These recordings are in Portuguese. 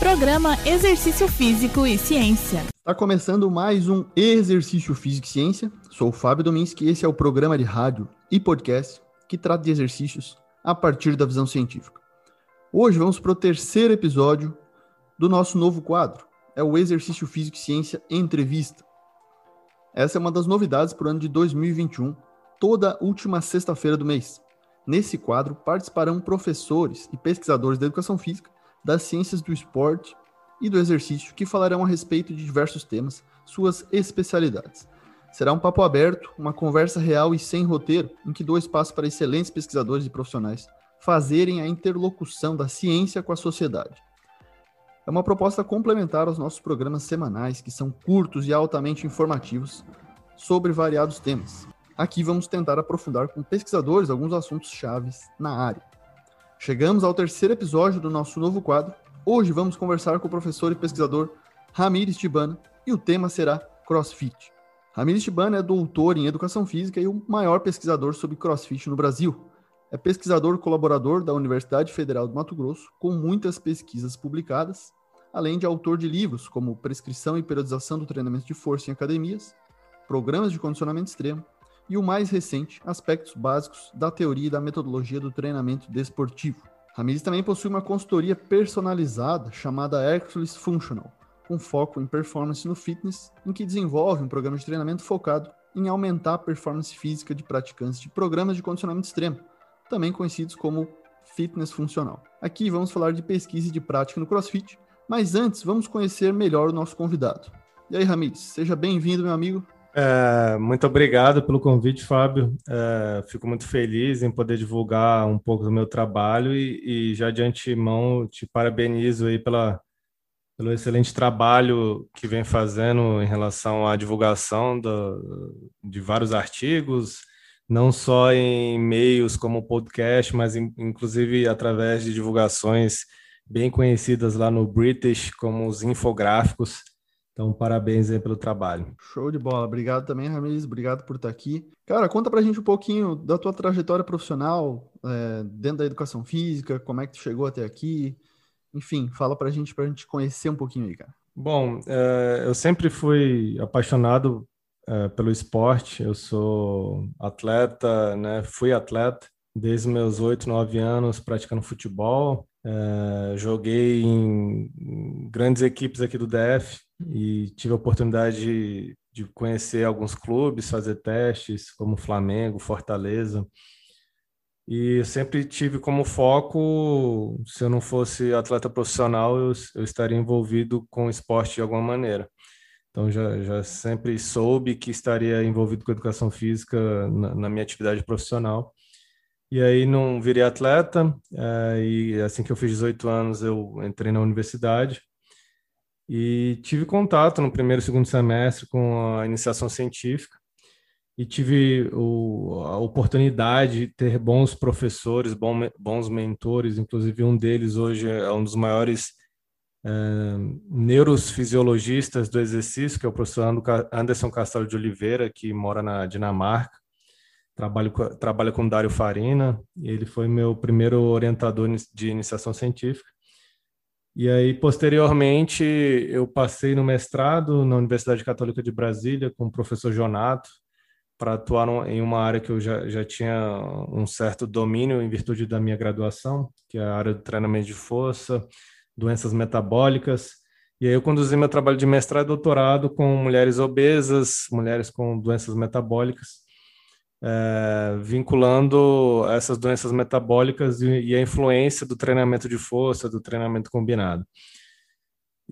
Programa Exercício Físico e Ciência. Está começando mais um Exercício Físico e Ciência. Sou o Fábio Dominski e esse é o programa de rádio e podcast que trata de exercícios a partir da visão científica. Hoje vamos para o terceiro episódio do nosso novo quadro. É o Exercício Físico e Ciência Entrevista. Essa é uma das novidades para o ano de 2021, toda última sexta-feira do mês. Nesse quadro participarão professores e pesquisadores da educação física das ciências do esporte e do exercício que falarão a respeito de diversos temas, suas especialidades. Será um papo aberto, uma conversa real e sem roteiro, em que dou espaço para excelentes pesquisadores e profissionais fazerem a interlocução da ciência com a sociedade. É uma proposta complementar aos nossos programas semanais, que são curtos e altamente informativos sobre variados temas. Aqui vamos tentar aprofundar com pesquisadores alguns assuntos chaves na área. Chegamos ao terceiro episódio do nosso novo quadro. Hoje vamos conversar com o professor e pesquisador Ramires Tibana e o tema será CrossFit. Ramires Tibana é doutor em Educação Física e o maior pesquisador sobre CrossFit no Brasil. É pesquisador colaborador da Universidade Federal do Mato Grosso, com muitas pesquisas publicadas, além de autor de livros como Prescrição e Periodização do Treinamento de Força em Academias, Programas de Condicionamento Extremo e o mais recente, aspectos básicos da teoria e da metodologia do treinamento desportivo. Ramires também possui uma consultoria personalizada chamada Hercules Functional, com foco em performance no fitness, em que desenvolve um programa de treinamento focado em aumentar a performance física de praticantes de programas de condicionamento extremo, também conhecidos como fitness funcional. Aqui vamos falar de pesquisa e de prática no CrossFit, mas antes vamos conhecer melhor o nosso convidado. E aí, Ramires, seja bem-vindo, meu amigo. É, muito obrigado pelo convite, Fábio. É, fico muito feliz em poder divulgar um pouco do meu trabalho e, e já de antemão te parabenizo aí pela, pelo excelente trabalho que vem fazendo em relação à divulgação do, de vários artigos, não só em meios como podcast, mas in, inclusive através de divulgações bem conhecidas lá no British, como os infográficos. Então, parabéns aí pelo trabalho. Show de bola. Obrigado também, Ramires. Obrigado por estar aqui. Cara, conta pra gente um pouquinho da tua trajetória profissional é, dentro da educação física, como é que tu chegou até aqui. Enfim, fala pra gente, pra gente conhecer um pouquinho aí, cara. Bom, é, eu sempre fui apaixonado é, pelo esporte. Eu sou atleta, né? Fui atleta desde meus oito, nove anos praticando futebol. É, joguei em grandes equipes aqui do DF, e tive a oportunidade de, de conhecer alguns clubes, fazer testes, como Flamengo, Fortaleza. E sempre tive como foco, se eu não fosse atleta profissional, eu, eu estaria envolvido com esporte de alguma maneira. Então já, já sempre soube que estaria envolvido com educação física na, na minha atividade profissional. E aí não virei atleta, é, e assim que eu fiz 18 anos eu entrei na universidade. E tive contato no primeiro e segundo semestre com a iniciação científica. E tive o, a oportunidade de ter bons professores, bom, bons mentores, inclusive um deles hoje é um dos maiores é, neurofisiologistas do exercício, que é o professor Anderson Castelo de Oliveira, que mora na Dinamarca, trabalho, trabalha com Dário Farina, ele foi meu primeiro orientador de iniciação científica. E aí, posteriormente, eu passei no mestrado na Universidade Católica de Brasília com o professor Jonato, para atuar em uma área que eu já, já tinha um certo domínio em virtude da minha graduação, que é a área do treinamento de força, doenças metabólicas. E aí eu conduzi meu trabalho de mestrado e doutorado com mulheres obesas, mulheres com doenças metabólicas, é, vinculando essas doenças metabólicas e, e, a influência do treinamento de força, do treinamento combinado.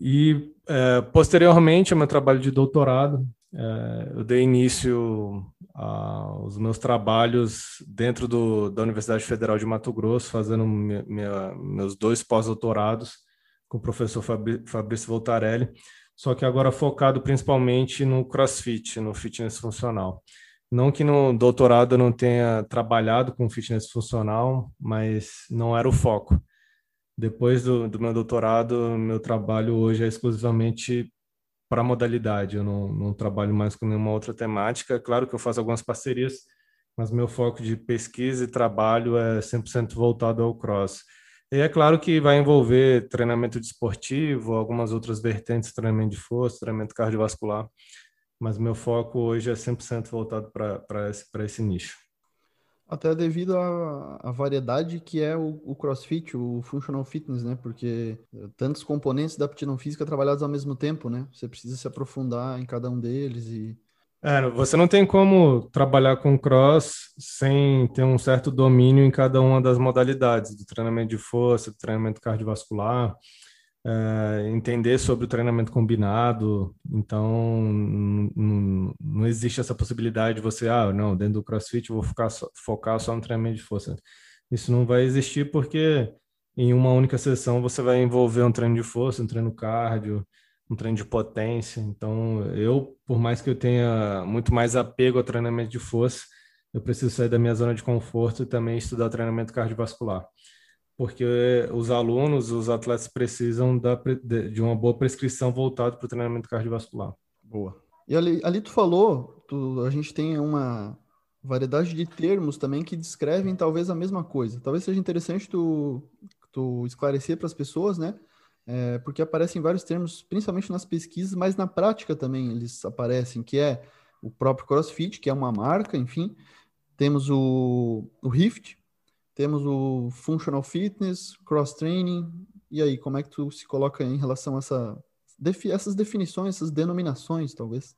E, é, posteriormente ao meu trabalho de doutorado, é, eu dei início aos meus trabalhos dentro do, da Universidade Federal de Mato Grosso, fazendo minha, minha, meus dois pós-doutorados com o professor Fabrício Voltarelli, só que agora focado principalmente no CrossFit, no fitness funcional. Não que no doutorado eu não tenha trabalhado com fitness funcional, mas não era o foco. Depois do, do meu doutorado, meu trabalho hoje é exclusivamente para modalidade. Eu não, não trabalho mais com nenhuma outra temática. Claro que eu faço algumas parcerias, mas meu foco de pesquisa e trabalho é 100% voltado ao cross. E é claro que vai envolver treinamento desportivo, algumas outras vertentes, treinamento de força, treinamento cardiovascular, mas meu foco hoje é 100% voltado para esse, esse nicho. Até devido à, variedade que é o, o, CrossFit, o Functional Fitness, né? Porque tantos componentes da aptidão física trabalhados ao mesmo tempo, né? Você precisa se aprofundar em cada um deles e é, você não tem como trabalhar com cross sem ter um certo domínio em cada uma das modalidades, do treinamento de força, do treinamento cardiovascular, é, entender sobre o treinamento combinado. Então, não, não existe essa possibilidade de você, ah, não, dentro do crossfit eu vou focar só, focar só no treinamento de força. Isso não vai existir porque em uma única sessão você vai envolver um treino de força, um treino cardio, um treino de potência. Então, eu, por mais que eu tenha muito mais apego ao treinamento de força, eu preciso sair da minha zona de conforto e também estudar treinamento cardiovascular. Porque os alunos, os atletas precisam da, de uma boa prescrição voltada para o treinamento cardiovascular. Boa. E ali, ali tu falou, tu, a gente tem uma variedade de termos também que descrevem talvez a mesma coisa. Talvez seja interessante tu, tu esclarecer para as pessoas, né? é, porque aparecem vários termos, principalmente nas pesquisas, mas na prática também eles aparecem, que é o próprio CrossFit, que é uma marca, enfim, temos o, o Rift, temos o Functional Fitness, Cross Training, e aí, como é que tu se coloca em relação a essa, essas definições, essas denominações, talvez?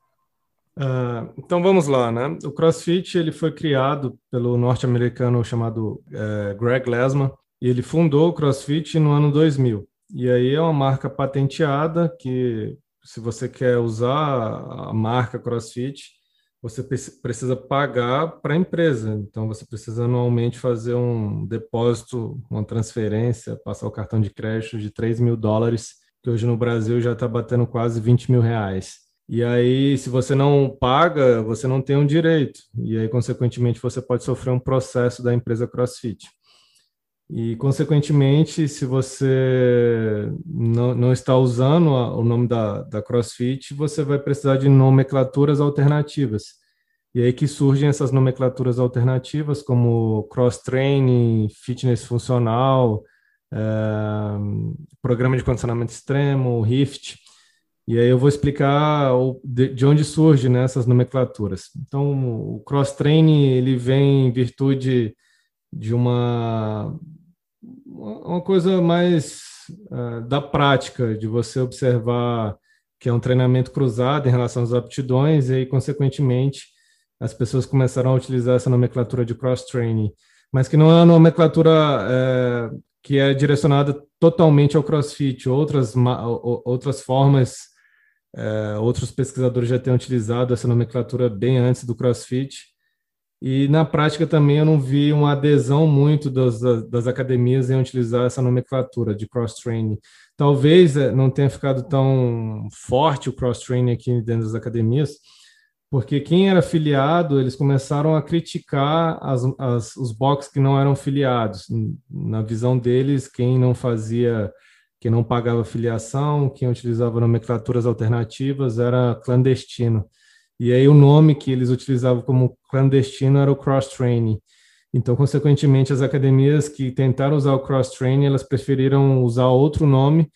Uh, então vamos lá, né? O CrossFit ele foi criado pelo norte-americano chamado uh, Greg Lesman e ele fundou o CrossFit no ano 2000. E aí é uma marca patenteada que, se você quer usar a marca CrossFit, você precisa pagar para a empresa. Então, você precisa anualmente fazer um depósito, uma transferência, passar o cartão de crédito de 3 mil dólares, que hoje no Brasil já está batendo quase 20 mil reais. E aí, se você não paga, você não tem um direito. E aí, consequentemente, você pode sofrer um processo da empresa CrossFit. E, consequentemente, se você não, não está usando a, o nome da, da CrossFit, você vai precisar de nomenclaturas alternativas. E aí que surgem essas nomenclaturas alternativas, como cross-training, fitness funcional, é, programa de condicionamento extremo, RIFT. E aí eu vou explicar o, de, de, onde surgem né, essas nomenclaturas. Então, o cross-training ele vem em virtude de uma uma coisa mais uh, da prática, de você observar que é um treinamento cruzado em relação às aptidões, e aí, consequentemente, as pessoas começaram a utilizar essa nomenclatura de cross-training, mas que não é uma nomenclatura é, que é direcionada totalmente ao crossfit, outras, outras formas, é, outros pesquisadores já têm utilizado essa nomenclatura bem antes do crossfit, e na prática também eu não vi uma adesão muito das, das academias em utilizar essa nomenclatura de cross-training. Talvez eh, não tenha ficado tão forte o cross-training aqui dentro das academias, porque quem era filiado, eles começaram a criticar as, as, os boxes que não eram filiados. Na visão deles, quem não fazia, quem não pagava filiação, quem utilizava nomenclaturas alternativas era clandestino. E aí o nome que eles utilizavam como clandestino era o cross-training. Então, consequentemente, as academias que tentaram usar o cross-training, elas preferiram usar outro nome,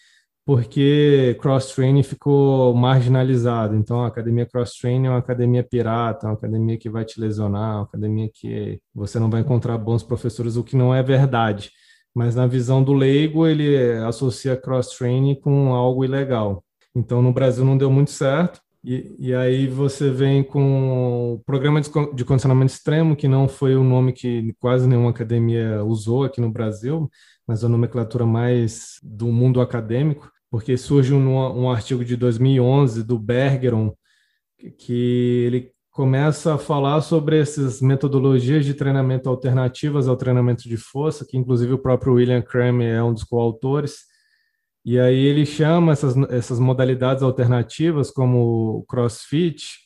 porque cross-training ficou marginalizado. Então, a academia cross-training é uma academia pirata, uma academia que vai te lesionar, uma academia que você não vai encontrar bons professores, o que não é verdade. Mas na visão do leigo, ele associa cross-training com algo ilegal. Então, no Brasil não deu muito certo. E, e aí você vem com o programa de, de condicionamento extremo, que não foi o nome que quase nenhuma academia usou aqui no Brasil, mas a nomenclatura mais do mundo acadêmico, porque surge um, um artigo de 2011 do Bergeron, que ele começa a falar sobre essas metodologias de treinamento alternativas ao treinamento de força, que inclusive o próprio William Kramer é um dos coautores, e aí ele chama essas, essas modalidades alternativas, como o CrossFit,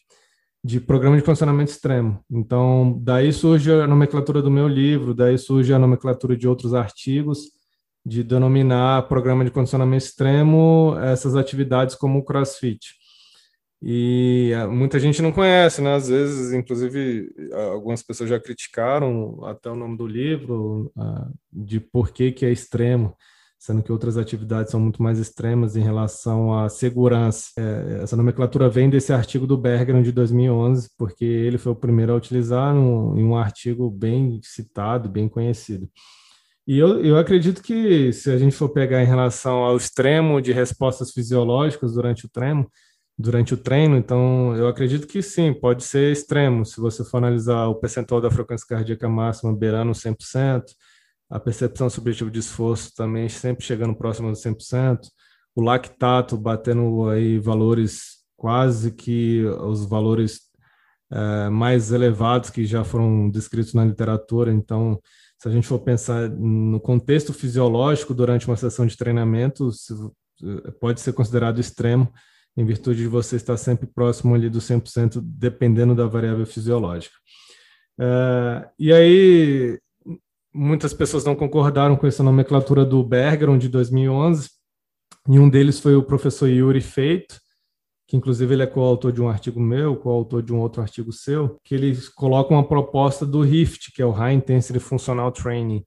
de programa de funcionamento extremo. Então, daí surge a nomenclatura do meu livro, daí surge a nomenclatura de outros artigos, de denominar programa de condicionamento extremo essas atividades como o CrossFit. E ah, muita gente não conhece, né? Às vezes, inclusive, algumas pessoas já criticaram até o nome do livro, uh, de por que, que é extremo, sendo que outras atividades são muito mais extremas em relação à segurança. É, essa nomenclatura vem desse artigo do Bergeron de 2011, porque ele foi o primeiro a utilizar um, em um artigo bem citado, bem conhecido. E eu, eu acredito que, se a gente for pegar em relação ao extremo de respostas fisiológicas durante o treino, durante o treino, então eu acredito que sim, pode ser extremo. Se você for analisar o percentual da frequência cardíaca máxima beirando 100%, a percepção subjetiva de esforço também sempre chegando próximo dos 100%, o lactato batendo aí valores quase que os valores é, mais elevados que já foram descritos na literatura. Então, se a gente for pensar no contexto fisiológico durante uma sessão de treinamento, pode ser considerado extremo em virtude de você estar sempre próximo ali do 100%, dependendo da variável fisiológica. Uh, e aí, muitas pessoas não concordaram com essa nomenclatura do Bergeron de 2011, e um deles foi o professor Yuri Feito, que inclusive ele é coautor de um artigo meu, coautor de um outro artigo seu, que ele coloca uma proposta do HIFT, que é o High Intensity Functional Training,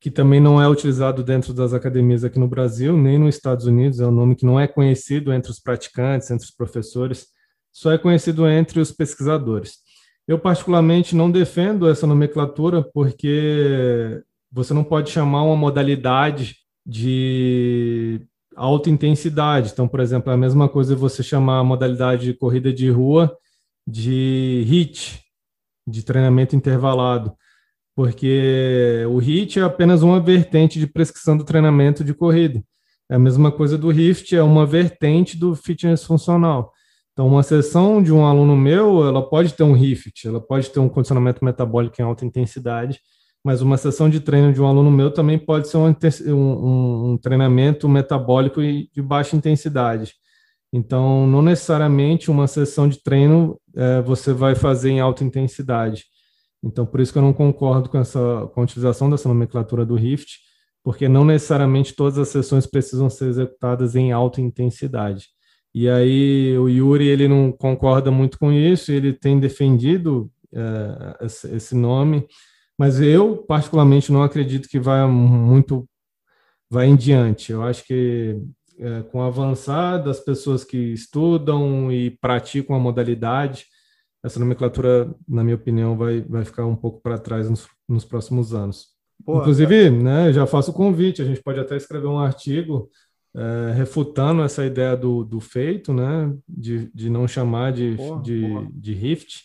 que também não é utilizado dentro das academias aqui no Brasil, nem nos Estados Unidos, é um nome que não é conhecido entre os praticantes, entre os professores, só é conhecido entre os pesquisadores. Eu, particularmente, não defendo essa nomenclatura porque você não pode chamar uma modalidade de alta intensidade. Então, por exemplo, é a mesma coisa você chamar a modalidade de corrida de rua de HIT, de treinamento intervalado porque o HIIT é apenas uma vertente de prescrição do treinamento de corrida. É a mesma coisa do RIFT, é uma vertente do fitness funcional. Então, uma sessão de um aluno meu, ela pode ter um RIFT, ela pode ter um condicionamento metabólico em alta intensidade, mas uma sessão de treino de um aluno meu também pode ser um, um, um treinamento metabólico de baixa intensidade. Então, não necessariamente uma sessão de treino é, você vai fazer em alta intensidade. Então, por isso que eu não concordo com, essa, com a utilização dessa nomenclatura do Rift, porque não necessariamente todas as sessões precisam ser executadas em alta intensidade. E aí o Yuri ele não concorda muito com isso, ele tem defendido é, esse nome, mas eu particularmente não acredito que vai muito vai em diante. Eu acho que é, com o avançar das pessoas que estudam e praticam a modalidade, essa nomenclatura, na minha opinião, vai, vai ficar um pouco para trás nos, nos, próximos anos. Boa, Inclusive, né, já faço o convite, a gente pode até escrever um artigo é, refutando essa ideia do, do feito, né, de, de não chamar de, boa, de, boa. de Rift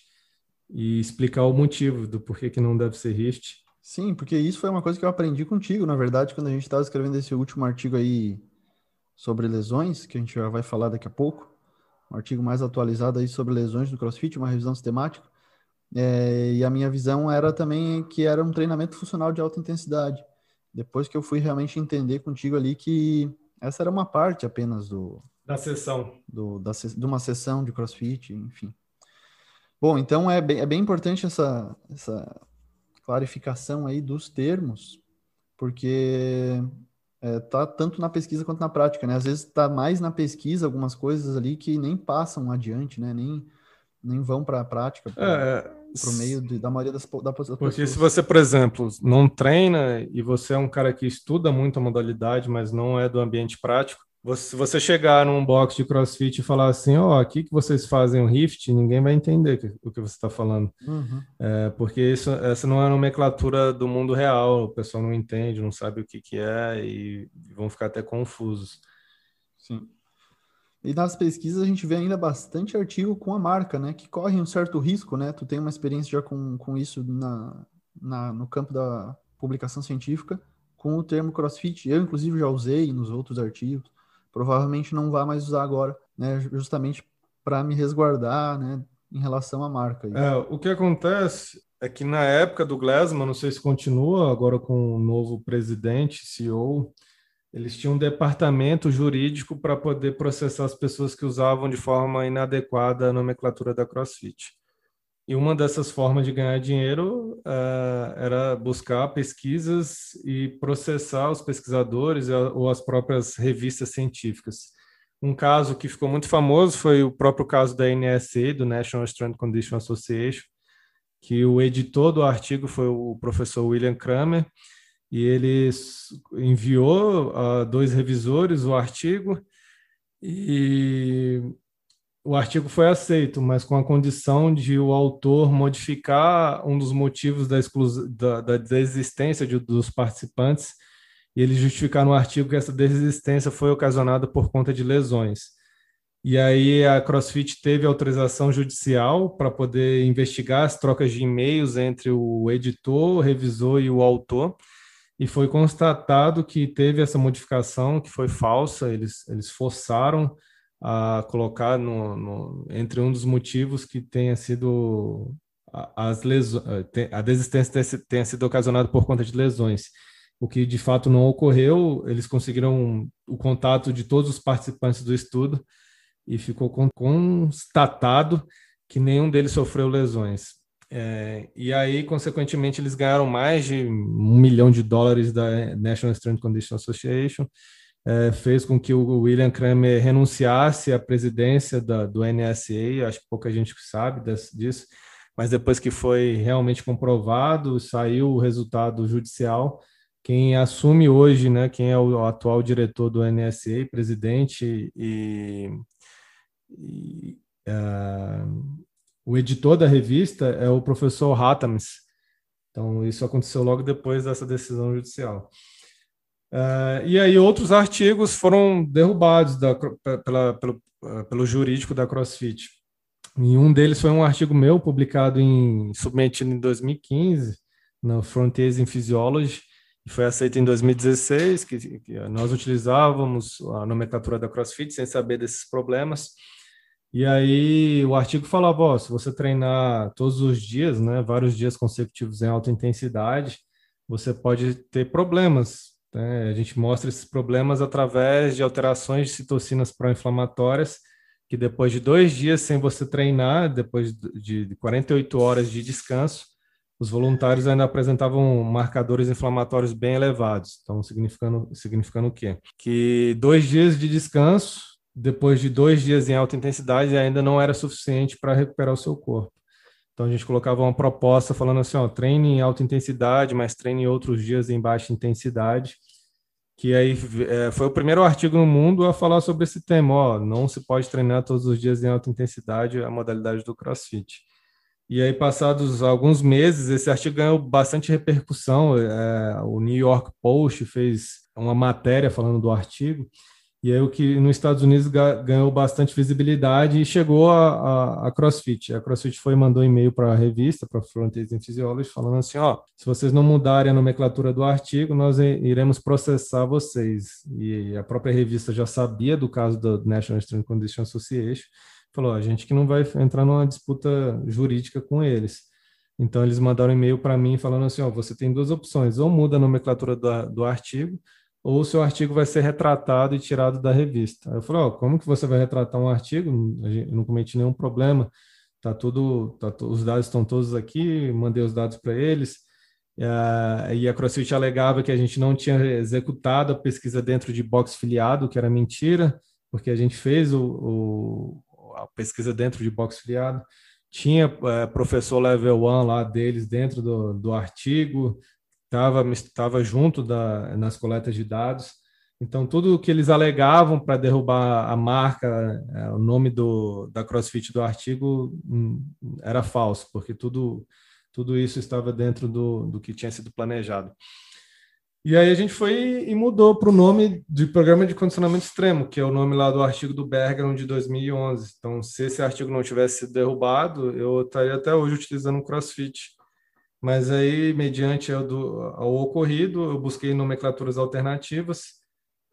e explicar o motivo do porquê que não deve ser Rift. Sim, porque isso foi uma coisa que eu aprendi contigo, na verdade, quando a gente estava escrevendo esse último artigo aí sobre lesões, que a gente já vai falar daqui a pouco um artigo mais atualizado aí sobre lesões do CrossFit, uma revisão sistemática. É, e a minha visão era também que era um treinamento funcional de alta intensidade. Depois que eu fui realmente entender contigo ali que essa era uma parte apenas do da sessão do, da, de uma sessão de CrossFit, enfim. Bom, então é bem, é bem importante essa, essa clarificação aí dos termos, porque é, tá tanto na pesquisa quanto na prática, né? Às vezes tá mais na pesquisa algumas coisas ali que nem passam adiante, né? Nem, nem vão para a prática, para o é, meio de, da maioria das, da, das Porque pessoas. se você, por exemplo, não treina e você é um cara que estuda muito a modalidade, mas não é do ambiente prático, se você chegar num box de crossfit e falar assim, ó, oh, aqui que vocês fazem o rift, ninguém vai entender o que você está falando. Uhum. É, porque isso, essa não é a nomenclatura do mundo real, o pessoal não entende, não sabe o que, que é e vão ficar até confusos. Sim. E nas pesquisas a gente vê ainda bastante artigo com a marca, né? Que corre um certo risco, né? Tu tem uma experiência já com, com isso na, na, no campo da publicação científica, com o termo crossfit. Eu, inclusive, já usei nos outros artigos provavelmente não vai mais usar agora, né? Justamente para me resguardar, né? Em relação à marca. É, o que acontece é que na época do Glassman, não sei se continua agora com o novo presidente, CEO, eles tinham um departamento jurídico para poder processar as pessoas que usavam de forma inadequada a nomenclatura da CrossFit. E uma dessas formas de ganhar dinheiro uh, era buscar pesquisas e processar os pesquisadores ou as próprias revistas científicas. Um caso que ficou muito famoso foi o próprio caso da NSA, do National Strength Condition Association, que o editor do artigo foi o professor William Kramer, e ele enviou a dois revisores o artigo, e o artigo foi aceito, mas com a condição de o autor modificar um dos motivos da, da, da desistência de, dos participantes e ele justificar no artigo que essa desistência foi ocasionada por conta de lesões. E aí a CrossFit teve autorização judicial para poder investigar as trocas de e-mails entre o editor, o revisor e o autor, e foi constatado que teve essa modificação que foi falsa, eles, eles forçaram a colocar no, no, entre um dos motivos que tenha sido as lesões, a desistência tenha sido ocasionada por conta de lesões, o que de fato não ocorreu. Eles conseguiram o contato de todos os participantes do estudo e ficou constatado que nenhum deles sofreu lesões. É, e aí, consequentemente, eles ganharam mais de um milhão de dólares da National Strength Condition Association é, fez com que o William Kramer renunciasse à presidência da, do NSA, acho que pouca gente sabe disso, mas depois que foi realmente comprovado, saiu o resultado judicial, quem assume hoje, né, quem é o atual diretor do NSA, presidente e, e uh, o editor da revista é o professor Hatams. Então, isso aconteceu logo depois dessa decisão judicial. Uh, e aí outros artigos foram derrubados da, pela, pelo, uh, pelo jurídico da CrossFit. E um deles foi um artigo meu publicado em submetido em 2015 no Frontiers in Physiology e foi aceito em 2016 que, que nós utilizávamos a nomenclatura da CrossFit sem saber desses problemas. E aí o artigo falava, ó, se você treinar todos os dias, né, vários dias consecutivos em alta intensidade, você pode ter problemas né? A gente mostra esses problemas através de alterações de citocinas pró-inflamatórias, que depois de dois dias sem você treinar, depois de 48 horas de descanso, os voluntários ainda apresentavam marcadores inflamatórios bem elevados. Então, significando, significando o quê? Que dois dias de descanso, depois de dois dias em alta intensidade, ainda não era suficiente para recuperar o seu corpo. Então, a gente colocava uma proposta falando assim, ó, treine em alta intensidade, mas treine outros dias em baixa intensidade, que aí é, foi o primeiro artigo no mundo a falar sobre esse tema. Ó, não se pode treinar todos os dias em alta intensidade, a modalidade do CrossFit. E aí, passados alguns meses, esse artigo ganhou bastante repercussão. É, o New York Post fez uma matéria falando do artigo. E aí o que nos Estados Unidos ganhou bastante visibilidade e chegou a, a, a CrossFit. A CrossFit foi mandou e-mail para a revista, para Frontiers in Physiology, falando assim, ó, se vocês não mudarem a nomenclatura do artigo, nós iremos processar vocês. E a própria revista já sabia do caso do National Strength Condition Association, falou, a gente que não vai entrar numa disputa jurídica com eles. Então eles mandaram e-mail para mim falando assim, ó, você tem duas opções, ou muda a nomenclatura do, do artigo, ou seu artigo vai ser retratado e tirado da revista. Aí eu falei, oh, como que você vai retratar um artigo? Eu não cometi nenhum problema, tá tudo, tá, os dados estão todos aqui, mandei os dados para eles. E a CrossFit alegava que a gente não tinha executado a pesquisa dentro de box filiado, que era mentira, porque a gente fez o, o a pesquisa dentro de box filiado. Tinha é, professor level 1 lá deles dentro do, do artigo, estava estava junto da, nas coletas de dados. Então, tudo o que eles alegavam para derrubar a marca, é, o nome do, da CrossFit do artigo, hum, era falso, porque tudo, tudo isso estava dentro do, do que tinha sido planejado. E aí a gente foi e mudou para o nome de Programa de Condicionamento Extremo, que é o nome lá do artigo do Bergeron de 2011. Então, se esse artigo não tivesse sido derrubado, eu estaria até hoje utilizando o CrossFit mas aí, mediante ao, do, ao ocorrido, eu busquei nomenclaturas alternativas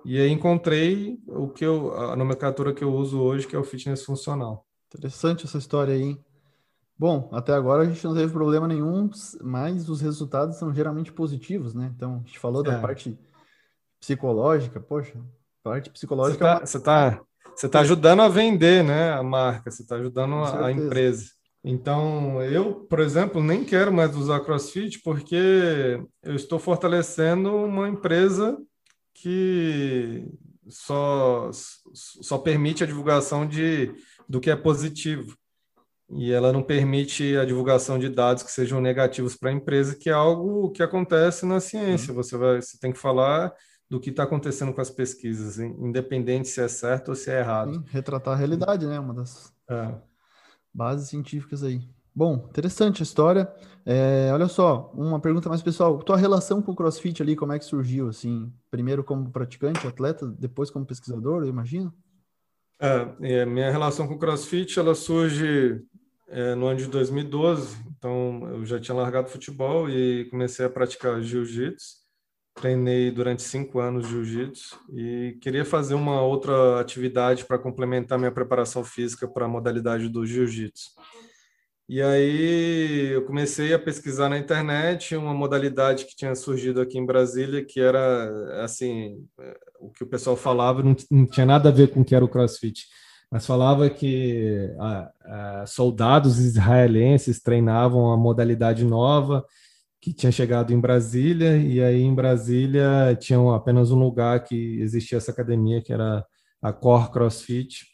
e aí encontrei o que eu, a nomenclatura que eu uso hoje, que é o fitness funcional. Interessante essa história aí. Bom, até agora a gente não teve problema nenhum, mas os resultados são geralmente positivos, né? Então, a gente falou da é. parte psicológica, poxa, parte psicológica. Você está é tá, você tá ajudando a vender, né? A marca, você está ajudando a, a empresa. Então, eu, por exemplo, nem quero mais usar CrossFit porque eu estou fortalecendo uma empresa que só, só permite a divulgação de, do que é positivo. E ela não permite a divulgação de dados que sejam negativos para a empresa, que é algo que acontece na ciência. Uhum. Você, vai, você tem que falar do que está acontecendo com as pesquisas, independente se é certo ou se é errado. Sim, retratar a realidade, né? Uma das é. Bases científicas aí. Bom, interessante a história. É, olha só, uma pergunta mais pessoal. Tua relação com o CrossFit ali, como é que surgiu? Assim, primeiro como praticante, atleta, depois como pesquisador, eu imagino? É, minha relação com o CrossFit, ela surge é, no ano de 2012. Então, eu já tinha largado futebol e comecei a praticar jiu-jitsu treinei durante cinco anos jiu-jitsu e queria fazer uma outra atividade para complementar minha preparação física para a modalidade do jiu-jitsu. E aí eu comecei a pesquisar na internet uma modalidade que tinha surgido aqui em Brasília, que era assim, o que o pessoal falava não, não tinha nada a ver com o que era o CrossFit, mas falava que soldados israelenses treinavam a modalidade nova que tinha chegado em Brasília, e aí em Brasília tinha apenas um lugar que existia essa academia, que era a Core CrossFit,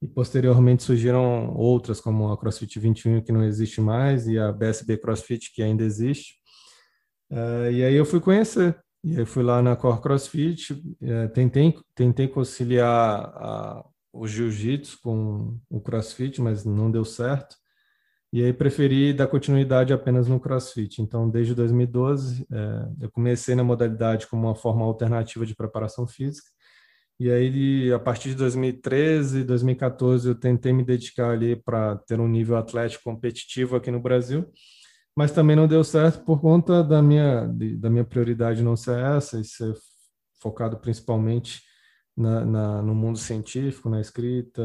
e posteriormente surgiram outras, como a CrossFit 21, que não existe mais, e a BSB CrossFit, que ainda existe. Uh, e aí eu fui conhecer, e aí fui lá na Core CrossFit, uh, tentei, tentei conciliar a, o jiu-jitsu com o CrossFit, mas não deu certo. E aí preferi dar continuidade apenas no CrossFit. Então, desde 2012, é, eu comecei na modalidade como uma forma alternativa de preparação física. E aí, a partir de 2013, 2014, eu tentei me dedicar ali para ter um nível atlético competitivo aqui no Brasil, mas também não deu certo por conta da minha, da minha prioridade não ser essa, e ser focado principalmente na, na, no mundo científico, na escrita,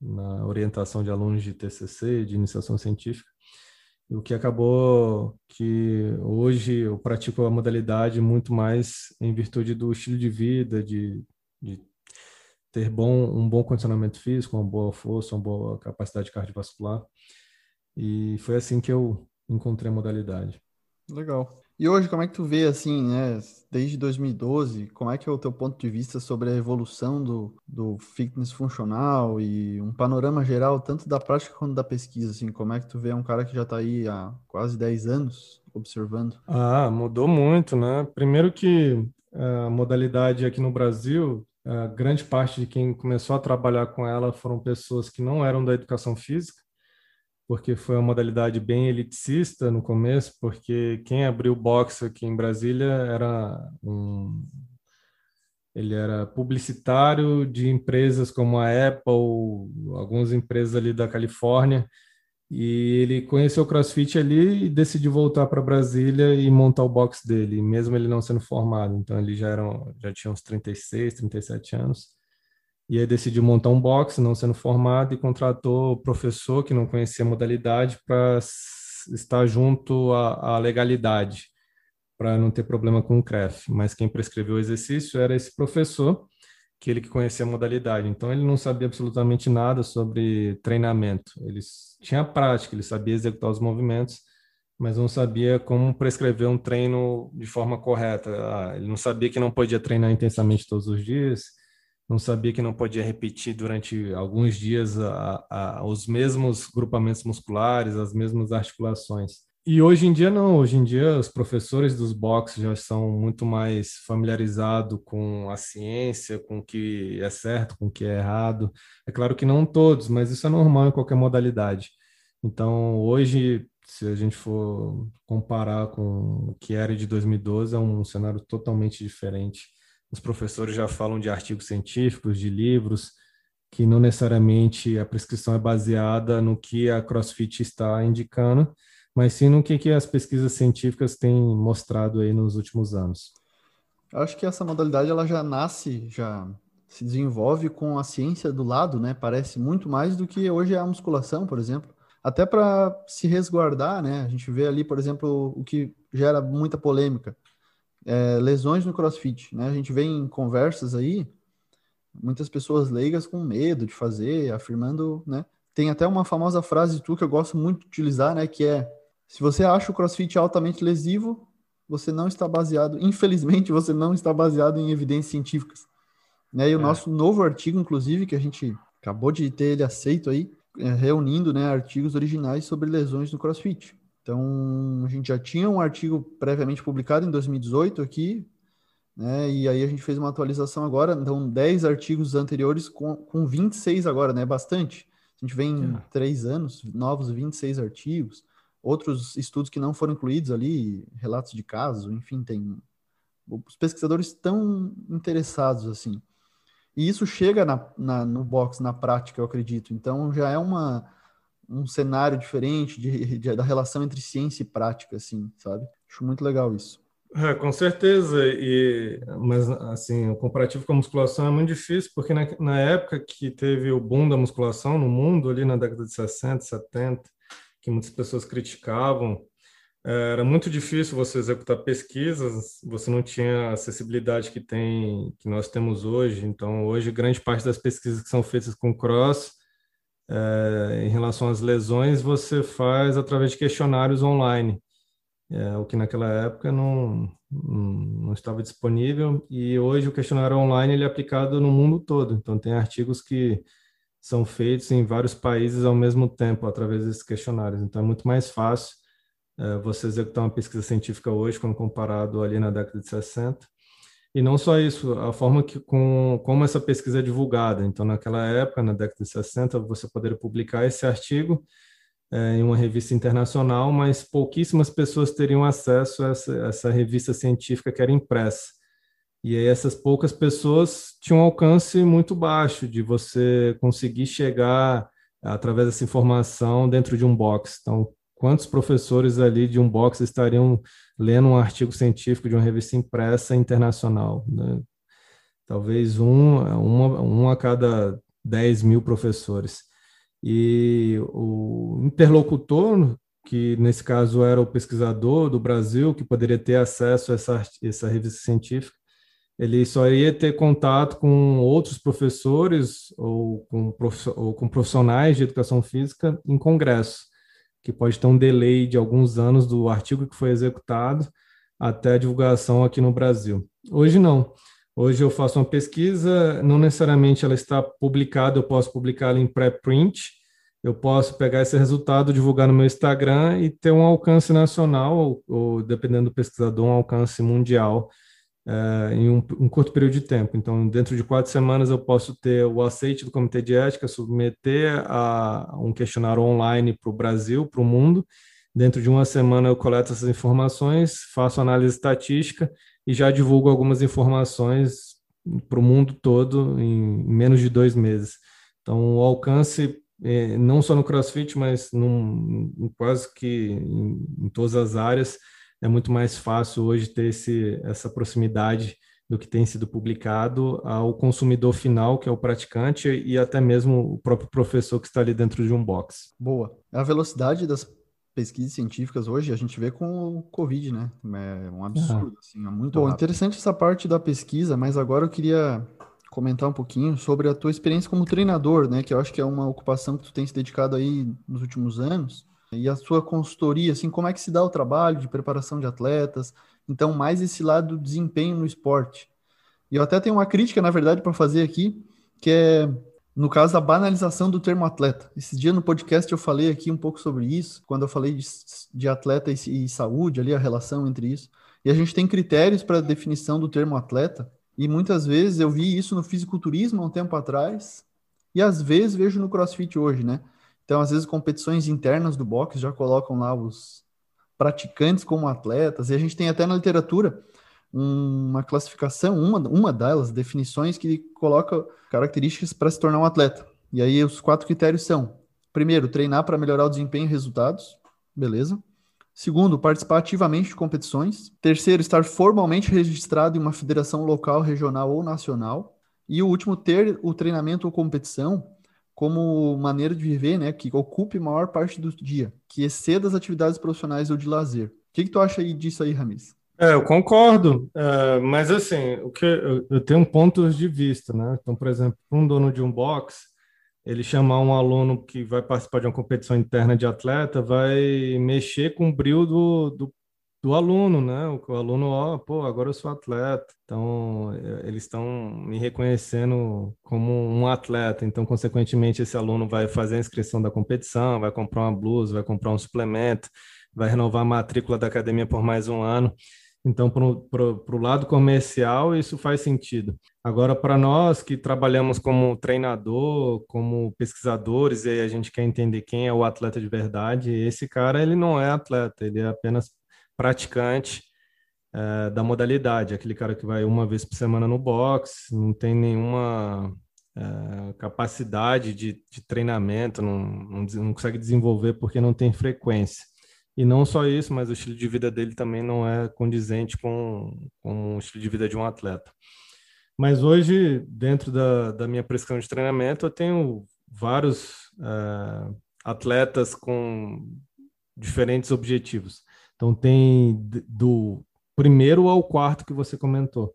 na orientação de alunos de TCC, de iniciação científica, o que acabou que hoje eu pratico a modalidade muito mais em virtude do estilo de vida, de, de ter bom, um bom condicionamento físico, uma boa força, uma boa capacidade cardiovascular. E foi assim que eu encontrei a modalidade. Legal. E hoje, como é que tu vê, assim, né, desde 2012, como é que é o teu ponto de vista sobre a evolução do, do fitness funcional e um panorama geral, tanto da prática quanto da pesquisa, assim, como é que tu vê um cara que já está aí há quase 10 anos observando? Ah, mudou muito, né? Primeiro que a modalidade aqui no Brasil, a grande parte de quem começou a trabalhar com ela foram pessoas que não eram da educação física, porque foi uma modalidade bem elitista no começo, porque quem abriu boxe aqui em Brasília era um ele era publicitário de empresas como a Apple, algumas empresas ali da Califórnia, e ele conheceu o CrossFit ali e decidiu voltar para Brasília e montar o box dele, mesmo ele não sendo formado. Então ele já eram já tinha uns 36, 37 anos. E aí decidiu montar um box, não sendo formado, e contratou o professor que não conhecia a modalidade para estar junto à, à legalidade, para não ter problema com o CREF. Mas quem prescreveu o exercício era esse professor, que ele que conhecia a modalidade. Então ele não sabia absolutamente nada sobre treinamento. Ele tinha prática, ele sabia executar os movimentos, mas não sabia como prescrever um treino de forma correta. Ah, ele não sabia que não podia treinar intensamente todos os dias não sabia que não podia repetir durante alguns dias a, a, os mesmos grupamentos musculares, as mesmas articulações. E hoje em dia não, hoje em dia os professores dos boxes já são muito mais familiarizados com a ciência, com o que é certo, com o que é errado. É claro que não todos, mas isso é normal em qualquer modalidade. Então, hoje, se a gente for comparar com o que era de 2012, é um cenário totalmente diferente os professores já falam de artigos científicos, de livros, que não necessariamente a prescrição é baseada no que a CrossFit está indicando, mas sim no que, que as pesquisas científicas têm mostrado aí nos últimos anos. Eu acho que essa modalidade ela já nasce, já se desenvolve com a ciência do lado, né? Parece muito mais do que hoje é a musculação, por exemplo. Até para se resguardar, né? A gente vê ali, por exemplo, o que gera muita polêmica é, lesões no CrossFit, né? A gente vê em conversas aí muitas pessoas leigas com medo de fazer, afirmando, né? Tem até uma famosa frase tu que eu gosto muito de utilizar, né? Que é: se você acha o CrossFit altamente lesivo, você não está baseado, infelizmente, você não está baseado em evidências científicas. Né? E o é. nosso novo artigo, inclusive, que a gente acabou de ter ele aceito aí, é, reunindo né, artigos originais sobre lesões no CrossFit. Então, a gente já tinha um artigo previamente publicado em 2018 aqui, né? E aí a gente fez uma atualização agora, então 10 artigos anteriores com, com 26 agora, né? Bastante. A gente vem em é. três anos, novos 26 artigos, outros estudos que não foram incluídos ali, relatos de casos, enfim, tem. Os pesquisadores estão interessados, assim. E isso chega na, na, no box, na prática, eu acredito. Então já é uma um cenário diferente de, de, da relação entre ciência e prática, assim, sabe? Acho muito legal isso. É, com certeza, e, mas assim, o comparativo com a musculação é muito difícil, porque na, na época que teve o boom da musculação no mundo, ali na década de 60, 70, que muitas pessoas criticavam, é, era muito difícil você executar pesquisas, você não tinha a acessibilidade que tem, que nós temos hoje, então hoje grande parte das pesquisas que são feitas com cross é, em relação às lesões, você faz através de questionários online, é, o que naquela época não, não estava disponível, e hoje o questionário online ele é aplicado no mundo todo, então tem artigos que são feitos em vários países ao mesmo tempo, através desses questionários, então é muito mais fácil é, você executar uma pesquisa científica hoje, quando comparado ali na década de 60, e não só isso, a forma que com como essa pesquisa é divulgada. Então, naquela época, na década de 60, você poderia publicar esse artigo é, em uma revista internacional, mas pouquíssimas pessoas teriam acesso a essa, essa revista científica que era impressa. E aí essas poucas pessoas tinham um alcance muito baixo de você conseguir chegar através dessa informação dentro de um box. Então, quantos professores ali de um box estariam lendo um artigo científico de uma revista impressa internacional? Né? Talvez um, uma, um a cada 10 mil professores. E o interlocutor, que nesse caso era o pesquisador do Brasil, que poderia ter acesso a essa, essa revista científica, ele só ia ter contato com outros professores ou com, ou com profissionais de educação física em congresso que pode ter um delay de alguns anos do artigo que foi executado até a divulgação aqui no Brasil. Hoje não. Hoje eu faço uma pesquisa, não necessariamente ela está publicada, eu posso publicá-la em pré-print, eu posso pegar esse resultado, divulgar no meu Instagram e ter um alcance nacional, ou, ou dependendo do pesquisador, um alcance mundial uh, em um, um, curto período de tempo. Então, dentro de quatro semanas, eu posso ter o aceite do Comitê de Ética, submeter a um questionário online para o Brasil, para o mundo. Dentro de uma semana, eu coleto essas informações, faço análise estatística e já divulgo algumas informações para o mundo todo em menos de dois meses. Então, o alcance, eh, não só no CrossFit, mas num, quase que em, em todas as áreas, é muito mais fácil hoje ter esse, essa proximidade do que tem sido publicado ao consumidor final, que é o praticante, e até mesmo o próprio professor que está ali dentro de um box. Boa. A velocidade das pesquisas científicas hoje a gente vê com o Covid, né? É um absurdo, ah. assim, é muito Bom, interessante essa parte da pesquisa, mas agora eu queria comentar um pouquinho sobre a tua experiência como treinador, né? Que eu acho que é uma ocupação que tu tem se dedicado aí nos últimos anos. E a sua consultoria, assim, como é que se dá o trabalho de preparação de atletas? Então, mais esse lado do desempenho no esporte. E eu até tenho uma crítica, na verdade, para fazer aqui, que é no caso da banalização do termo atleta. Esse dia no podcast eu falei aqui um pouco sobre isso, quando eu falei de, de atleta e, e, saúde, ali a relação entre isso. E a gente tem critérios para a definição do termo atleta, e muitas vezes eu vi isso no fisiculturismo há um tempo atrás, e às vezes vejo no crossfit hoje, né? Então, às vezes, competições internas do boxe já colocam lá os praticantes como atletas, e a gente tem até na literatura uma classificação, uma, uma delas, definições que coloca características para se tornar um atleta. E aí os quatro critérios são: primeiro, treinar para melhorar o desempenho e resultados, beleza? Segundo, participar ativamente de competições. Terceiro, estar formalmente registrado em uma federação local, regional ou nacional. E o último, ter o treinamento ou competição como maneira de viver, né, que ocupe maior parte do dia, que exceda as atividades profissionais ou de lazer. O que, que tu acha aí disso aí, Ramis? É, eu concordo, uh, mas assim, o que eu, eu, tenho pontos de vista, né? Então, por exemplo, um dono de um box, ele chamar um aluno que vai participar de uma competição interna de atleta, vai mexer com o brilho do, do, do aluno, né? O, o aluno, ó, pô, agora eu sou atleta. Então, é, eles estão me reconhecendo como um atleta. Então, consequentemente, esse aluno vai fazer a inscrição da competição, vai comprar uma blusa, vai comprar um suplemento, vai renovar a matrícula da academia por mais um ano. Então, para o lado comercial, isso faz sentido. Agora, para nós que trabalhamos como treinador, como pesquisadores, e a gente quer entender quem é o atleta de verdade, esse cara ele não é atleta, ele é apenas praticante é, da modalidade, aquele cara que vai uma vez por semana no box, não tem nenhuma é, capacidade de, de treinamento, não, não, não consegue desenvolver porque não tem frequência. E não só isso, mas o estilo de vida dele também não é condizente com, com o estilo de vida de um atleta. Mas hoje, dentro da, da minha prescrição de treinamento, eu tenho vários uh, atletas com diferentes objetivos. Então, tem do primeiro ao quarto que você comentou.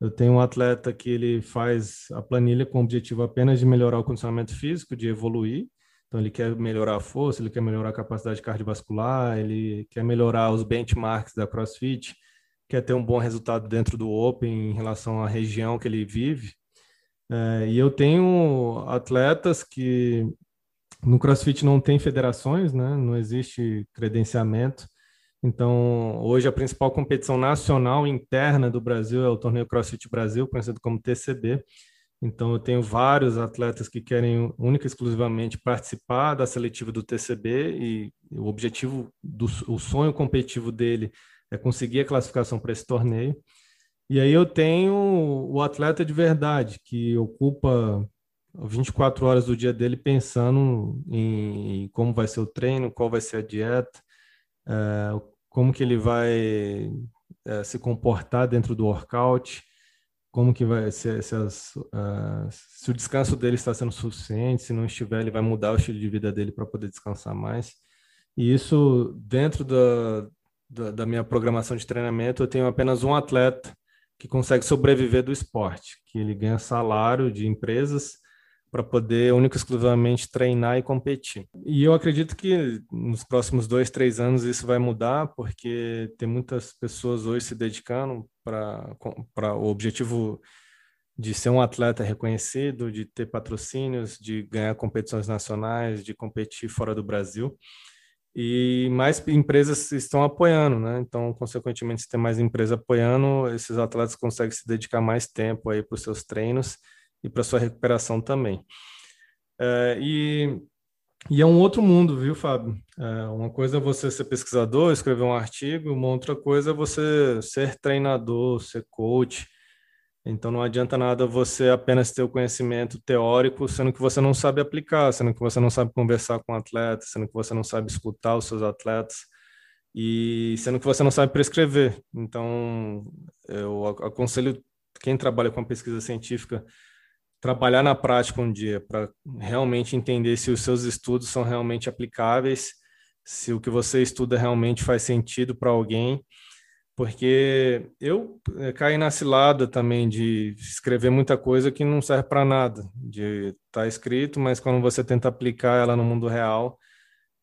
Eu tenho um atleta que ele faz a planilha com o objetivo apenas de melhorar o condicionamento físico, de evoluir. Então, ele quer melhorar a força, ele quer melhorar a capacidade cardiovascular, ele quer melhorar os benchmarks da CrossFit, quer ter um bom resultado dentro do Open em relação à região que ele vive. É, e eu tenho atletas que no CrossFit não tem federações, né? não existe credenciamento. Então, hoje a principal competição nacional interna do Brasil é o Torneio CrossFit Brasil, conhecido como TCB. Então, eu tenho vários atletas que querem única e exclusivamente participar da seletiva do TCB e o objetivo, do, o sonho competitivo dele é conseguir a classificação para esse torneio. E aí eu tenho o atleta de verdade, que ocupa 24 horas do dia dele pensando em como vai ser o treino, qual vai ser a dieta, é, como que ele vai é, se comportar dentro do workout, como que vai se, se, as, uh, se o descanso dele está sendo suficiente, se não estiver, ele vai mudar o estilo de vida dele para poder descansar mais. E isso, dentro da, da, da, minha programação de treinamento, eu tenho apenas um atleta que consegue sobreviver do esporte, que ele ganha salário de empresas para poder única e exclusivamente treinar e competir. E eu acredito que nos próximos dois, três anos isso vai mudar, porque tem muitas pessoas hoje se dedicando para o objetivo de ser um atleta reconhecido, de ter patrocínios, de ganhar competições nacionais, de competir fora do Brasil. E mais empresas estão apoiando, né? Então, consequentemente, se tem mais empresa apoiando, esses atletas conseguem se dedicar mais tempo aí para os seus treinos e para sua recuperação também. É, e, e é um outro mundo, viu, Fábio? É, uma coisa é você ser pesquisador, escrever um artigo, uma outra coisa é você ser treinador, ser coach. Então não adianta nada você apenas ter o conhecimento teórico, sendo que você não sabe aplicar, sendo que você não sabe conversar com atletas, sendo que você não sabe escutar os seus atletas e sendo que você não sabe prescrever. Então eu aconselho quem trabalha com pesquisa científica trabalhar na prática um dia para realmente entender se os seus estudos são realmente aplicáveis, se o que você estuda realmente faz sentido para alguém, porque eu eh, caí na cilada também de escrever muita coisa que não serve para nada, de estar tá escrito, mas quando você tenta aplicar ela no mundo real,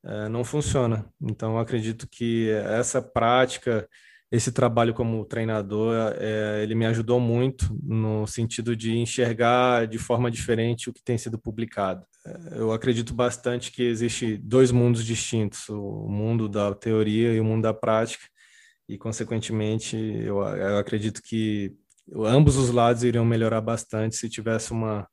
é, não funciona. Então, acredito que essa prática esse trabalho como treinador, é, ele me ajudou muito no sentido de enxergar de forma diferente o que tem sido publicado. É, eu acredito bastante que existe dois mundos distintos, o mundo da teoria e o mundo da prática, e consequentemente eu, eu acredito que ambos os lados iriam melhorar bastante se tivesse uma,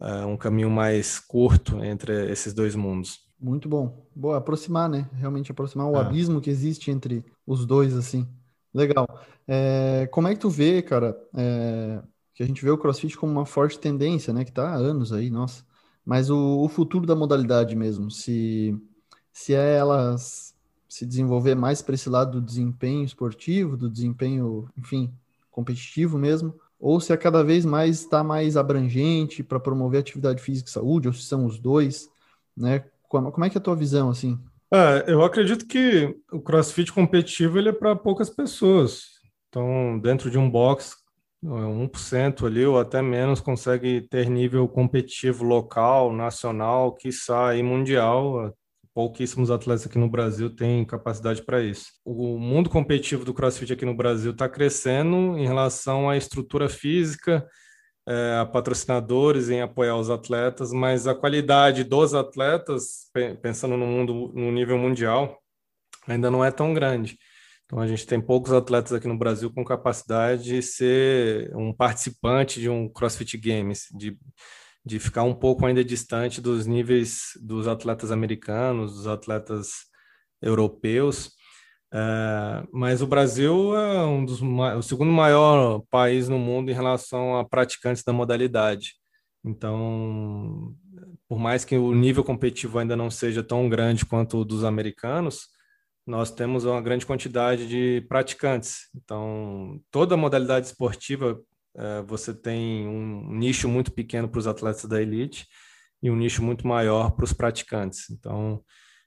uh, um caminho mais curto entre esses dois mundos. Muito bom. Boa, aproximar, né? Realmente aproximar o é. abismo que existe entre os dois, assim. Legal. É, como é que tu vê, cara, é, que a gente vê o CrossFit como uma forte tendência, né? Que tá há anos aí, nossa. Mas o, o futuro da modalidade mesmo, se, se é ela se desenvolver mais para esse lado do desempenho esportivo, do desempenho, enfim, competitivo mesmo, ou se é cada vez mais está mais abrangente para promover atividade física e saúde, ou se são os dois, né? Como, como é que é a tua visão, assim? É, eu acredito que o CrossFit competitivo ele é para poucas pessoas. Então, dentro de um box, 1% ali ou até menos consegue ter nível competitivo local, nacional, quiçá aí mundial. pouquíssimos atletas aqui no Brasil têm capacidade para isso. O mundo competitivo do CrossFit aqui no Brasil está crescendo em relação à estrutura física, é, patrocinadores em apoiar os atletas, mas a qualidade dos atletas, pensando no mundo no nível mundial, ainda não é tão grande. Então a gente tem poucos atletas aqui no Brasil com capacidade de ser um participante de um CrossFit Games, de, de ficar um pouco ainda distante dos níveis dos atletas americanos, dos atletas europeus. É, mas o Brasil é um dos o segundo maior país no mundo em relação a praticantes da modalidade. Então, por mais que o nível competitivo ainda não seja tão grande quanto o dos americanos, nós temos uma grande quantidade de praticantes. Então, toda modalidade esportiva é, você tem um nicho muito pequeno para os atletas da elite e um nicho muito maior para os praticantes. Então,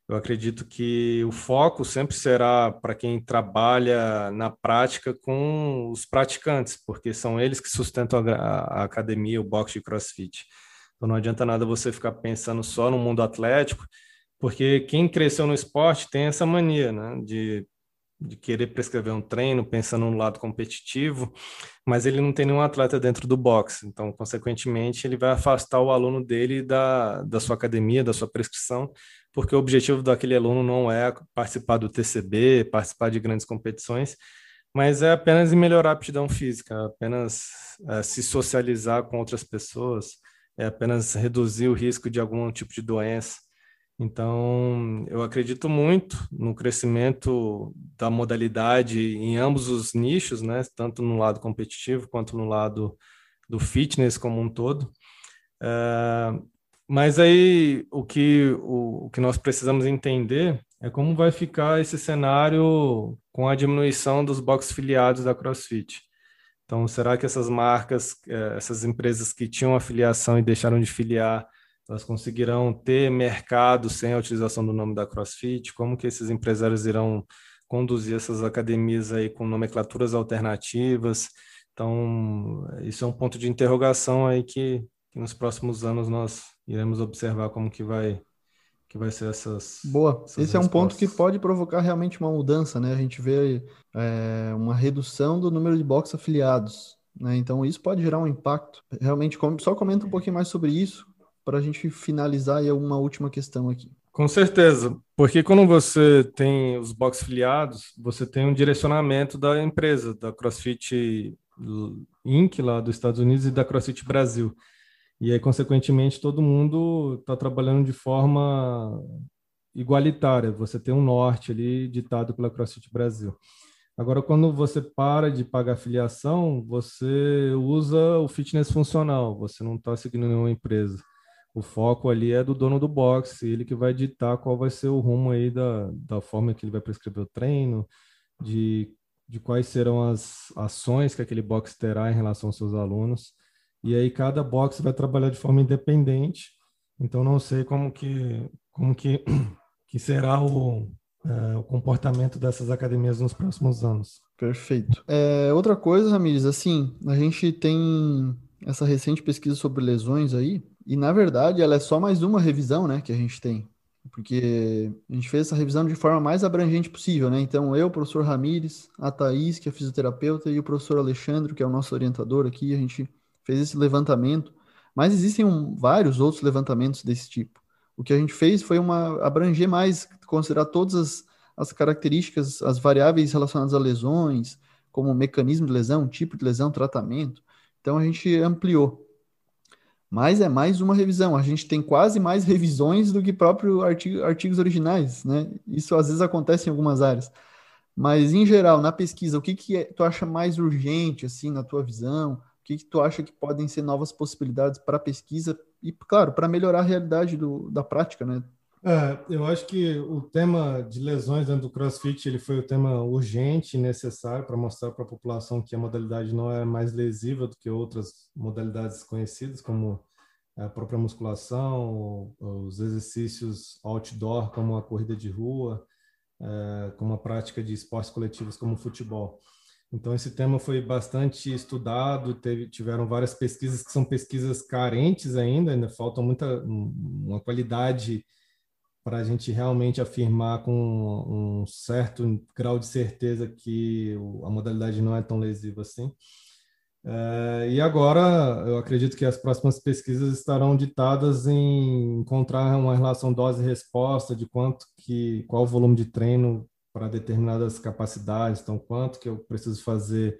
eu acredito que o foco sempre será para quem trabalha na prática com os praticantes, porque são eles que sustentam a, a academia, o boxe de crossfit. Então não adianta nada você ficar pensando só no mundo atlético, porque quem cresceu no esporte tem essa mania, né, de, de querer prescrever um treino pensando no lado competitivo, mas ele não tem nenhum atleta dentro do boxe, então, consequentemente, ele vai afastar o aluno dele da, da sua academia, da sua prescrição, porque o objetivo daquele aluno não é participar do TCB, participar de grandes competições, mas é apenas melhorar a aptidão física, apenas é, se socializar com outras pessoas, é apenas reduzir o risco de algum tipo de doença. Então, eu acredito muito no crescimento da modalidade em ambos os nichos, né? tanto no lado competitivo quanto no lado do fitness como um todo. É, mas aí o que, o, o que nós precisamos entender é como vai ficar esse cenário com a diminuição dos box filiados da CrossFit. Então, será que essas marcas, eh, essas empresas que tinham afiliação e deixaram de filiar, elas conseguirão ter mercado sem a utilização do nome da CrossFit? Como que esses empresários irão conduzir essas academias aí com nomenclaturas alternativas? Então, isso é um ponto de interrogação aí que, que nos próximos anos nós iremos observar como que vai que vai ser essas. Boa. Essas Esse é um ponto que pode provocar realmente uma mudança, né? A gente vê é, uma redução do número de box afiliados, né? Então isso pode gerar um impacto. Realmente, só comenta um pouquinho mais sobre isso para a gente finalizar e uma última questão aqui. Com certeza, porque quando você tem os box filiados, você tem um direcionamento da empresa, da CrossFit Inc. lá dos Estados Unidos e da CrossFit Brasil. E aí, consequentemente, todo mundo está trabalhando de forma igualitária. Você tem um norte ali ditado pela CrossFit Brasil. Agora, quando você para de pagar filiação, você usa o fitness funcional, você não está seguindo nenhuma empresa. O foco ali é do dono do boxe, ele que vai ditar qual vai ser o rumo aí da, da forma que ele vai prescrever o treino, de, de quais serão as ações que aquele boxe terá em relação aos seus alunos. E aí cada box vai trabalhar de forma independente. Então não sei como que como que, que será o, é, o comportamento dessas academias nos próximos anos. Perfeito. É, outra coisa, Ramires, assim, a gente tem essa recente pesquisa sobre lesões aí, e na verdade ela é só mais uma revisão, né, que a gente tem. Porque a gente fez essa revisão de forma mais abrangente possível, né? Então, eu, o professor Ramires, a Thaís, que é fisioterapeuta, e o professor Alexandre, que é o nosso orientador aqui, a gente fez esse levantamento, mas existem um, vários outros levantamentos desse tipo. O que a gente fez foi uma abranger mais, considerar todas as, as características, as variáveis relacionadas a lesões, como mecanismo de lesão, tipo de lesão, tratamento. Então a gente ampliou. Mas é mais uma revisão. A gente tem quase mais revisões do que próprios artigo, artigos originais, né? Isso às vezes acontece em algumas áreas. Mas em geral, na pesquisa, o que que é, tu acha mais urgente assim na tua visão? que, que tu acha que podem ser novas possibilidades para pesquisa e, claro, para melhorar a realidade do, da prática, né? É, eu acho que o tema de lesões dentro do CrossFit ele foi o tema urgente e necessário para mostrar para a população que a modalidade não é mais lesiva do que outras modalidades conhecidas, como a própria musculação, os exercícios outdoor, como a corrida de rua, é, como a prática de esportes coletivos como o futebol. Então, esse tema foi bastante estudado, teve, tiveram várias pesquisas que são pesquisas carentes ainda, ainda falta muita, uma qualidade para a gente realmente afirmar com um certo grau de certeza que a modalidade não é tão lesiva assim. É, e agora, eu acredito que as próximas pesquisas estarão ditadas em encontrar uma relação dose-resposta de quanto que, qual o volume de treino para determinadas capacidades, então quanto que eu preciso fazer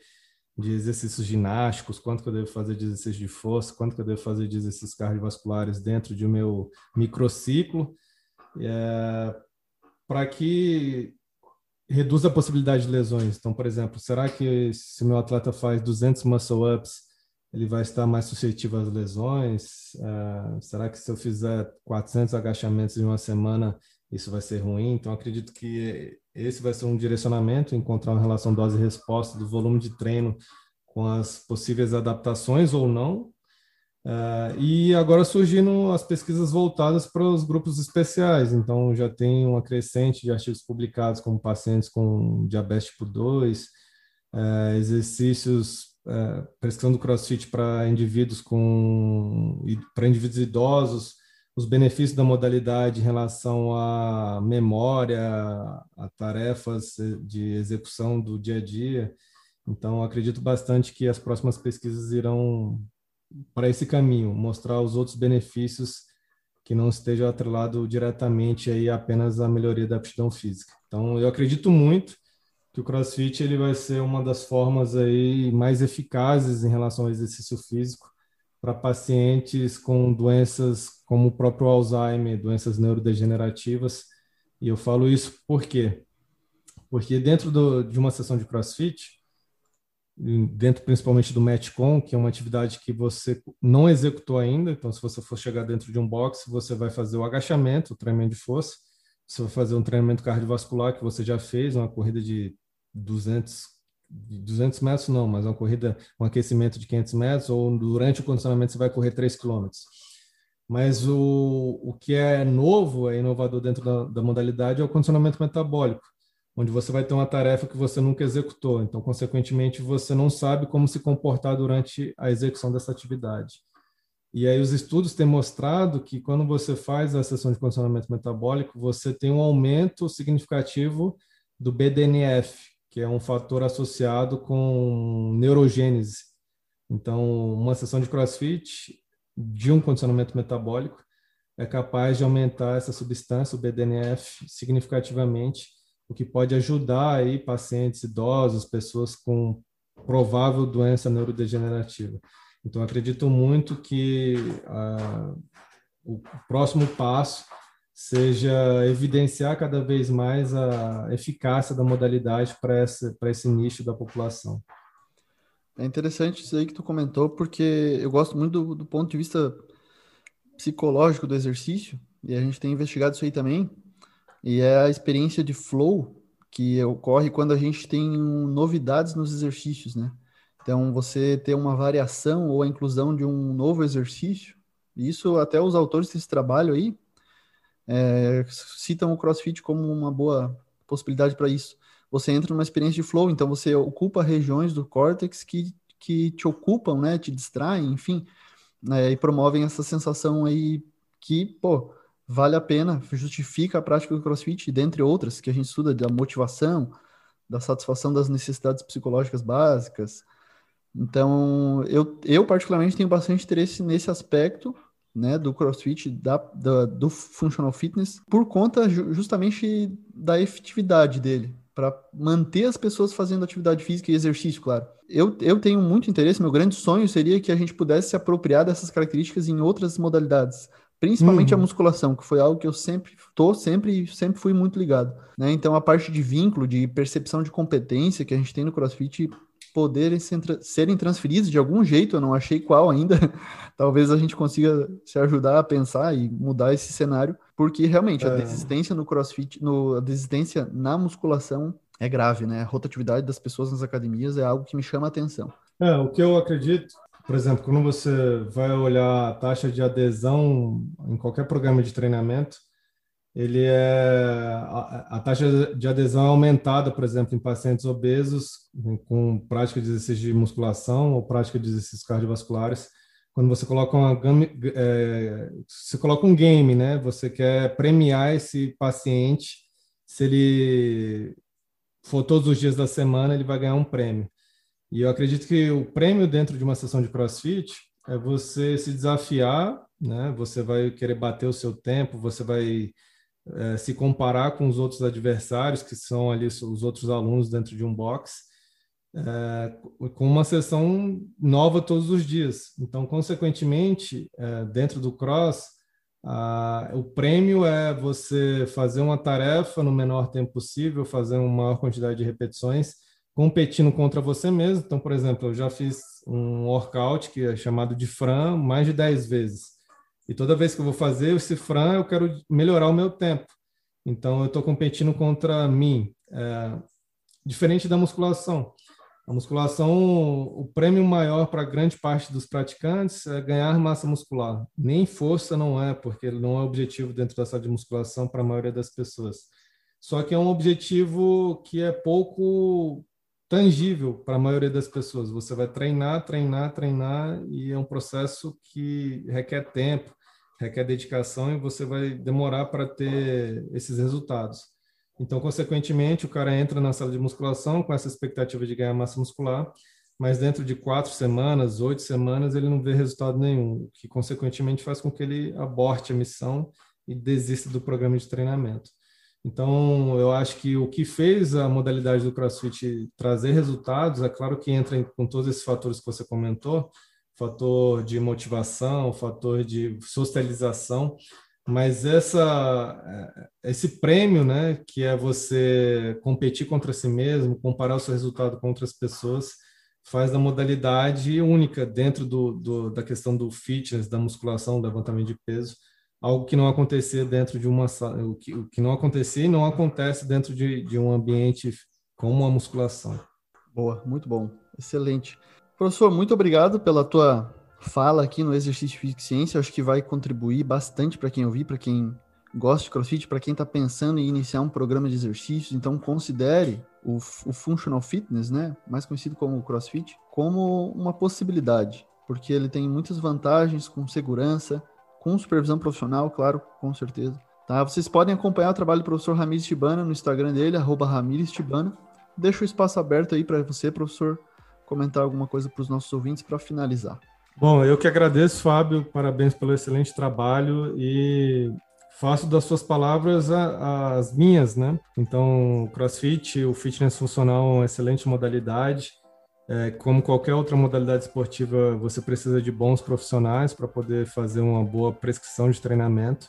de exercícios ginásticos, quanto que eu devo fazer de exercício de força, quanto que eu devo fazer de exercícios cardiovasculares dentro de um meu microciclo, é, para que reduza a possibilidade de lesões. Então, por exemplo, será que se meu atleta faz 200 muscle-ups, ele vai estar mais suscetível às lesões? É, será que se eu fizer 400 agachamentos em uma semana, isso vai ser ruim? Então, acredito que esse vai ser um direcionamento, encontrar uma relação dose-resposta do volume de treino com as possíveis adaptações ou não. Uh, e agora surgindo as pesquisas voltadas para os grupos especiais. Então, já tem uma crescente de artigos publicados com pacientes com diabetes tipo 2, uh, eh, exercícios, uh, prescrição do crossfit para indivíduos com para indivíduos idosos, os benefícios da modalidade em relação à memória, a tarefas de execução do dia a dia. Então, acredito bastante que as próximas pesquisas irão para esse caminho, mostrar os outros benefícios que não estejam atrelados diretamente aí apenas à melhoria da aptidão física. Então, eu acredito muito que o CrossFit ele vai ser uma das formas aí mais eficazes em relação ao exercício físico para pacientes com doenças como o próprio Alzheimer, doenças neurodegenerativas. E eu falo isso por quê? Porque dentro do, de uma sessão de CrossFit, dentro principalmente do Metcon, que é uma atividade que você não executou ainda, então se você for chegar dentro de um box, você vai fazer o agachamento, o treinamento de força, você vai fazer um treinamento cardiovascular que você já fez, uma corrida de 200 200 metros não, mas uma corrida, um aquecimento de 500 metros, ou durante o condicionamento você vai correr 3 quilômetros. Mas o, o que é novo, é inovador dentro da, da modalidade, é o condicionamento metabólico, onde você vai ter uma tarefa que você nunca executou. Então, consequentemente, você não sabe como se comportar durante a execução dessa atividade. E aí os estudos têm mostrado que quando você faz a sessão de condicionamento metabólico, você tem um aumento significativo do BDNF, que é um fator associado com neurogênese. Então, uma sessão de CrossFit de um condicionamento metabólico é capaz de aumentar essa substância, o BDNF, significativamente, o que pode ajudar aí pacientes idosos, pessoas com provável doença neurodegenerativa. Então, acredito muito que ah, o próximo passo seja evidenciar cada vez mais a eficácia da modalidade para esse, esse nicho da população. É interessante isso aí que tu comentou, porque eu gosto muito do, do ponto de vista psicológico do exercício, e a gente tem investigado isso aí também, e é a experiência de flow que ocorre quando a gente tem novidades nos exercícios, né? Então, você ter uma variação ou a inclusão de um novo exercício, isso até os autores desse trabalho aí, é, citam o CrossFit como uma boa possibilidade para isso. Você entra numa experiência de flow, então você ocupa regiões do córtex que, que te ocupam, né, te distraem, enfim, né, e promovem essa sensação aí que, pô, vale a pena, justifica a prática do CrossFit, dentre outras que a gente estuda da motivação, da satisfação das necessidades psicológicas básicas. Então, eu, eu particularmente tenho bastante interesse nesse aspecto né, do CrossFit, da, da, do Functional Fitness, por conta justamente da efetividade dele, para manter as pessoas fazendo atividade física e exercício, claro. Eu, eu tenho muito interesse, meu grande sonho seria que a gente pudesse se apropriar dessas características em outras modalidades, principalmente uhum. a musculação, que foi algo que eu sempre tô, sempre, sempre fui muito ligado, né? Então a parte de vínculo, de percepção de competência que a gente tem no CrossFit poderem serem transferidos de algum jeito, eu não achei qual ainda. Talvez a gente consiga se ajudar a pensar e mudar esse cenário, porque realmente é. a desistência no CrossFit, no, a desistência na musculação é grave, né? A rotatividade das pessoas nas academias é algo que me chama a atenção. É, o que eu acredito, por exemplo, quando você vai olhar a taxa de adesão em qualquer programa de treinamento, ele é a, a, taxa de adesão é aumentada, por exemplo, em pacientes obesos com prática de exercício de musculação ou prática de exercícios cardiovasculares quando você coloca uma é, coloca um game, né? Você quer premiar esse paciente se ele for todos os dias da semana, ele vai ganhar um prêmio. E eu acredito que o prêmio dentro de uma sessão de CrossFit é você se desafiar, né? Você vai querer bater o seu tempo, você vai é, se comparar com os outros adversários, que são ali os outros alunos dentro de um box, é, com uma sessão nova todos os dias. Então, consequentemente, é, dentro do cross, a, o prêmio é você fazer uma tarefa no menor tempo possível, fazer uma maior quantidade de repetições, competindo contra você mesmo. Então, por exemplo, eu já fiz um workout que é chamado de Fran mais de 10 vezes. E toda vez que eu vou fazer esse Fran, eu quero melhorar o meu tempo. Então, eu estou competindo contra mim. É, diferente da musculação. A musculação, o prêmio maior para grande parte dos praticantes é ganhar massa muscular. Nem força não é, porque não é objetivo dentro da sala de musculação para a maioria das pessoas. Só que é um objetivo que é pouco tangível para a maioria das pessoas. Você vai treinar, treinar, treinar e é um processo que requer tempo, requer dedicação e você vai demorar para ter esses resultados. Então, consequentemente, o cara entra na sala de musculação com essa expectativa de ganhar massa muscular, mas dentro de quatro semanas, oito semanas, ele não vê resultado nenhum, que consequentemente faz com que ele aborte a missão e desista do programa de treinamento. Então, eu acho que o que fez a modalidade do CrossFit trazer resultados, é claro que entra com todos esses fatores que você comentou, fator de motivação, fator de socialização, mas essa esse prêmio, né, que é você competir contra si mesmo, comparar o seu resultado com outras pessoas, faz da modalidade única dentro do, do da questão do fitness, da musculação, do levantamento de peso, algo que não acontecia dentro de uma o que, o que não acontecia e não acontece dentro de, de um ambiente como a musculação. Boa, muito bom, excelente. Professor, muito obrigado pela tua fala aqui no exercício físico ciência. Acho que vai contribuir bastante para quem ouvir, para quem gosta de CrossFit, para quem está pensando em iniciar um programa de exercícios. Então, considere o, o Functional Fitness, né, mais conhecido como CrossFit, como uma possibilidade, porque ele tem muitas vantagens com segurança, com supervisão profissional, claro, com certeza. Tá? Vocês podem acompanhar o trabalho do professor Ramires Tibana no Instagram dele, arroba Ramires Tibana. O espaço aberto aí para você, professor, comentar alguma coisa para os nossos ouvintes para finalizar. Bom, eu que agradeço, Fábio, parabéns pelo excelente trabalho e faço das suas palavras as minhas, né? Então, o CrossFit, o fitness funcional é uma excelente modalidade. É, como qualquer outra modalidade esportiva, você precisa de bons profissionais para poder fazer uma boa prescrição de treinamento.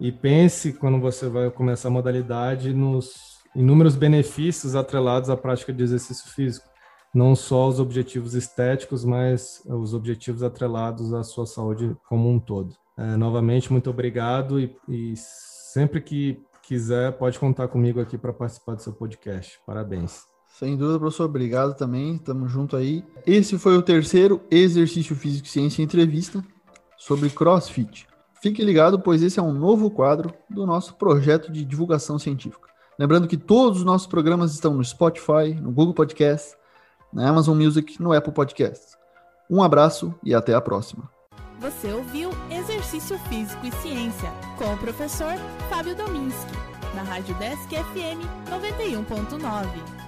E pense, quando você vai começar a modalidade, nos inúmeros benefícios atrelados à prática de exercício físico. Não só os objetivos estéticos, mas os objetivos atrelados à sua saúde como um todo. É, novamente, muito obrigado e, e sempre que quiser, pode contar comigo aqui para participar do seu podcast. Parabéns. Sem dúvida, professor. Obrigado também. Tamo junto aí. Esse foi o terceiro Exercício Físico e Ciência Entrevista sobre CrossFit. Fique ligado, pois esse é um novo quadro do nosso projeto de divulgação científica. Lembrando que todos os nossos programas estão no Spotify, no Google Podcast, na Amazon Music, no Apple Podcasts. Um abraço e até a próxima. Você ouviu Exercício Físico e Ciência com o professor Fábio Dominski, na Rádio Desk FM 91.9.